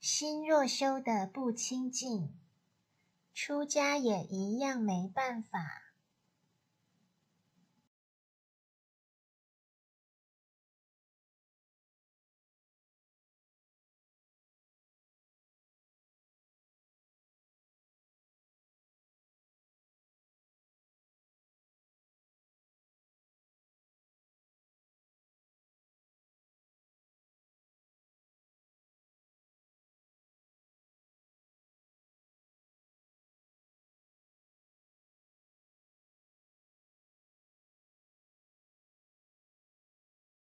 心若修得不清净，出家也一样没办法。